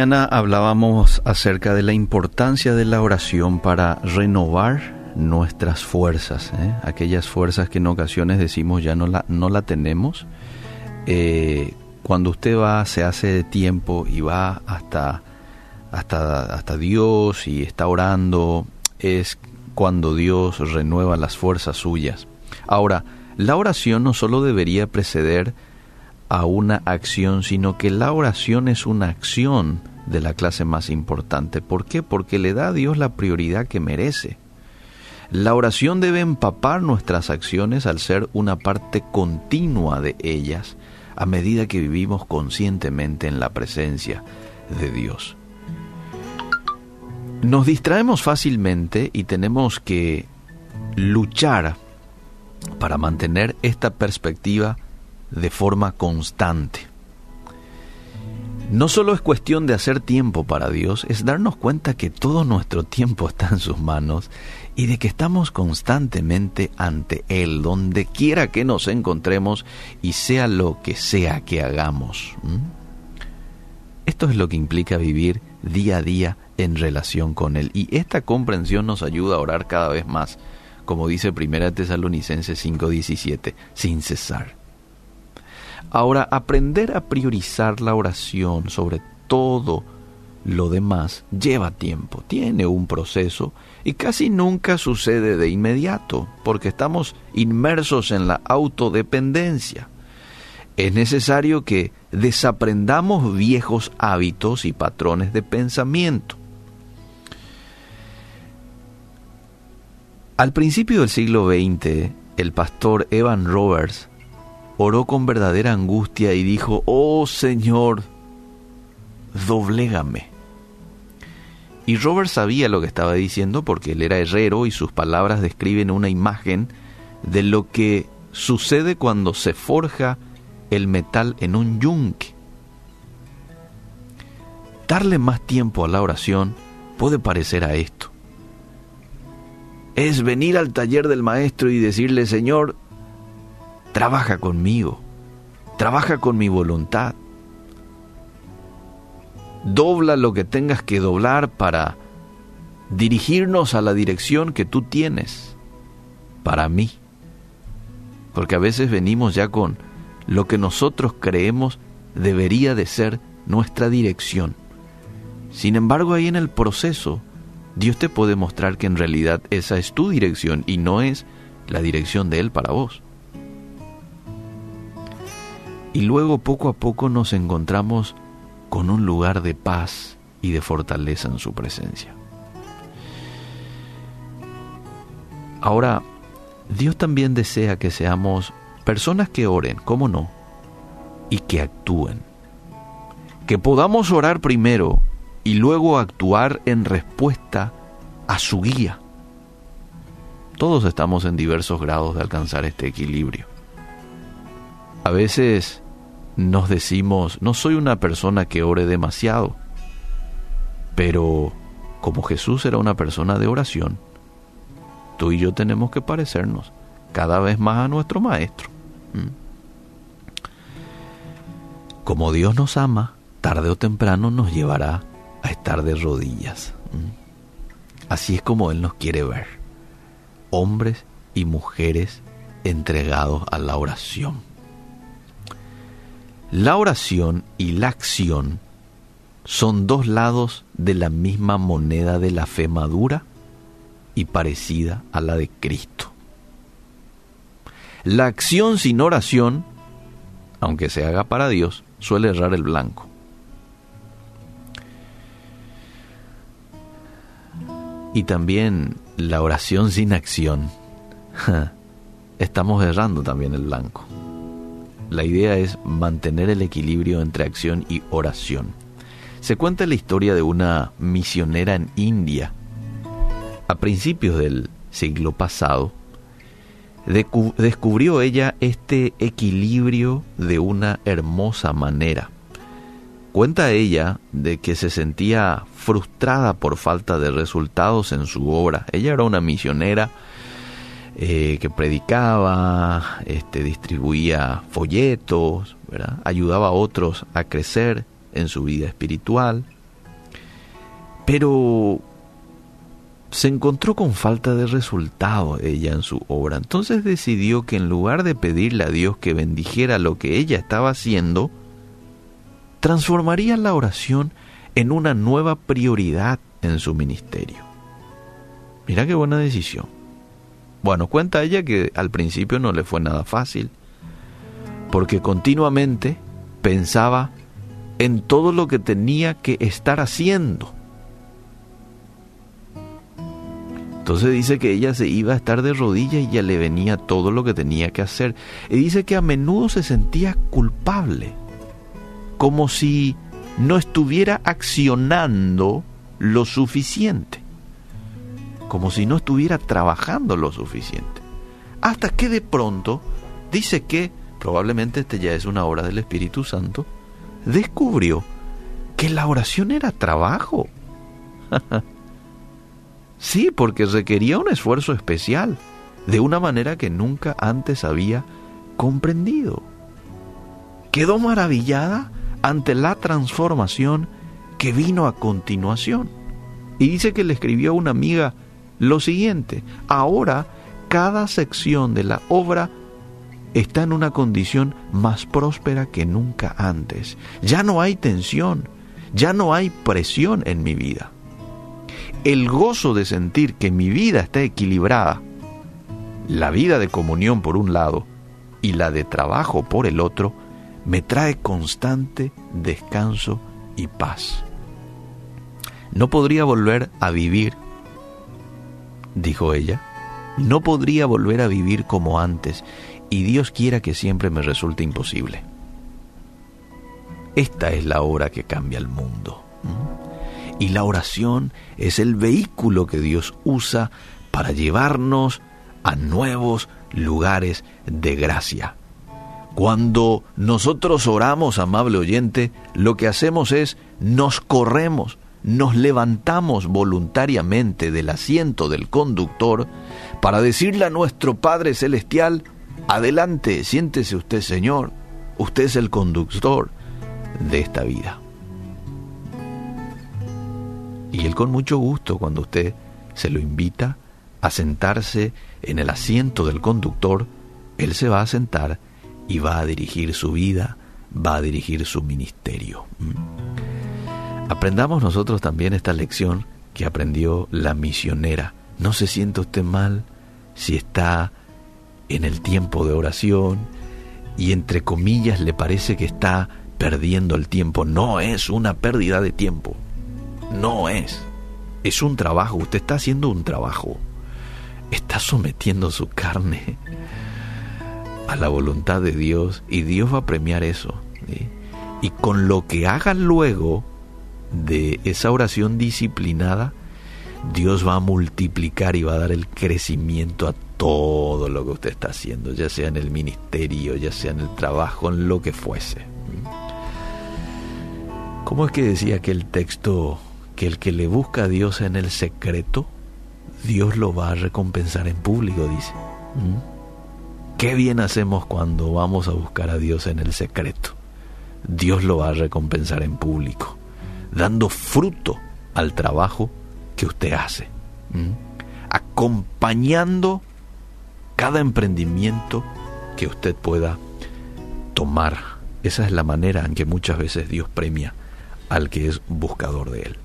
hablábamos acerca de la importancia de la oración para renovar nuestras fuerzas, ¿eh? aquellas fuerzas que en ocasiones decimos ya no la, no la tenemos. Eh, cuando usted va, se hace de tiempo y va hasta, hasta, hasta Dios y está orando, es cuando Dios renueva las fuerzas suyas. Ahora, la oración no solo debería preceder a una acción, sino que la oración es una acción de la clase más importante. ¿Por qué? Porque le da a Dios la prioridad que merece. La oración debe empapar nuestras acciones al ser una parte continua de ellas a medida que vivimos conscientemente en la presencia de Dios. Nos distraemos fácilmente y tenemos que luchar para mantener esta perspectiva de forma constante. No solo es cuestión de hacer tiempo para Dios, es darnos cuenta que todo nuestro tiempo está en sus manos y de que estamos constantemente ante Él, donde quiera que nos encontremos y sea lo que sea que hagamos. Esto es lo que implica vivir día a día en relación con Él y esta comprensión nos ayuda a orar cada vez más, como dice 1 Tesalonicenses 5:17, sin cesar. Ahora, aprender a priorizar la oración sobre todo lo demás lleva tiempo, tiene un proceso y casi nunca sucede de inmediato, porque estamos inmersos en la autodependencia. Es necesario que desaprendamos viejos hábitos y patrones de pensamiento. Al principio del siglo XX, el pastor Evan Roberts oró con verdadera angustia y dijo, oh Señor, doblégame. Y Robert sabía lo que estaba diciendo porque él era herrero y sus palabras describen una imagen de lo que sucede cuando se forja el metal en un yunque. Darle más tiempo a la oración puede parecer a esto. Es venir al taller del maestro y decirle, Señor, trabaja conmigo, trabaja con mi voluntad. Dobla lo que tengas que doblar para dirigirnos a la dirección que tú tienes para mí. Porque a veces venimos ya con lo que nosotros creemos debería de ser nuestra dirección. Sin embargo, ahí en el proceso, Dios te puede mostrar que en realidad esa es tu dirección y no es la dirección de Él para vos y luego poco a poco nos encontramos con un lugar de paz y de fortaleza en su presencia. Ahora, Dios también desea que seamos personas que oren, ¿cómo no? Y que actúen. Que podamos orar primero y luego actuar en respuesta a su guía. Todos estamos en diversos grados de alcanzar este equilibrio. A veces nos decimos, no soy una persona que ore demasiado, pero como Jesús era una persona de oración, tú y yo tenemos que parecernos cada vez más a nuestro Maestro. ¿Mm? Como Dios nos ama, tarde o temprano nos llevará a estar de rodillas. ¿Mm? Así es como Él nos quiere ver, hombres y mujeres entregados a la oración. La oración y la acción son dos lados de la misma moneda de la fe madura y parecida a la de Cristo. La acción sin oración, aunque se haga para Dios, suele errar el blanco. Y también la oración sin acción. Estamos errando también el blanco. La idea es mantener el equilibrio entre acción y oración. Se cuenta la historia de una misionera en India. A principios del siglo pasado, descubrió ella este equilibrio de una hermosa manera. Cuenta ella de que se sentía frustrada por falta de resultados en su obra. Ella era una misionera eh, que predicaba, este, distribuía folletos, ayudaba a otros a crecer en su vida espiritual, Pero se encontró con falta de resultado ella en su obra. Entonces decidió que en lugar de pedirle a Dios que bendijera lo que ella estaba haciendo, transformaría la oración en una nueva prioridad en su ministerio. Mira qué buena decisión. Bueno, cuenta ella que al principio no le fue nada fácil, porque continuamente pensaba en todo lo que tenía que estar haciendo. Entonces dice que ella se iba a estar de rodillas y ya le venía todo lo que tenía que hacer. Y dice que a menudo se sentía culpable, como si no estuviera accionando lo suficiente, como si no estuviera trabajando lo suficiente. Hasta que de pronto dice que, probablemente este ya es una obra del Espíritu Santo, descubrió que la oración era trabajo. sí, porque requería un esfuerzo especial, de una manera que nunca antes había comprendido. Quedó maravillada ante la transformación que vino a continuación. Y dice que le escribió a una amiga lo siguiente, ahora cada sección de la obra está en una condición más próspera que nunca antes. Ya no hay tensión, ya no hay presión en mi vida. El gozo de sentir que mi vida está equilibrada, la vida de comunión por un lado y la de trabajo por el otro, me trae constante descanso y paz. No podría volver a vivir, dijo ella, no podría volver a vivir como antes y Dios quiera que siempre me resulte imposible. Esta es la hora que cambia el mundo. Y la oración es el vehículo que Dios usa para llevarnos a nuevos lugares de gracia. Cuando nosotros oramos, amable oyente, lo que hacemos es nos corremos, nos levantamos voluntariamente del asiento del conductor para decirle a nuestro Padre Celestial, Adelante, siéntese usted, Señor. Usted es el conductor de esta vida. Y Él con mucho gusto, cuando usted se lo invita a sentarse en el asiento del conductor, Él se va a sentar y va a dirigir su vida, va a dirigir su ministerio. Aprendamos nosotros también esta lección que aprendió la misionera. No se siente usted mal si está en el tiempo de oración y entre comillas le parece que está perdiendo el tiempo. No es una pérdida de tiempo. No es. Es un trabajo. Usted está haciendo un trabajo. Está sometiendo su carne a la voluntad de Dios y Dios va a premiar eso. Y con lo que haga luego de esa oración disciplinada, Dios va a multiplicar y va a dar el crecimiento a todo lo que usted está haciendo, ya sea en el ministerio, ya sea en el trabajo, en lo que fuese. ¿Cómo es que decía aquel texto que el que le busca a Dios en el secreto, Dios lo va a recompensar en público, dice? Qué bien hacemos cuando vamos a buscar a Dios en el secreto. Dios lo va a recompensar en público, dando fruto al trabajo que usted hace, acompañando cada emprendimiento que usted pueda tomar. Esa es la manera en que muchas veces Dios premia al que es buscador de Él.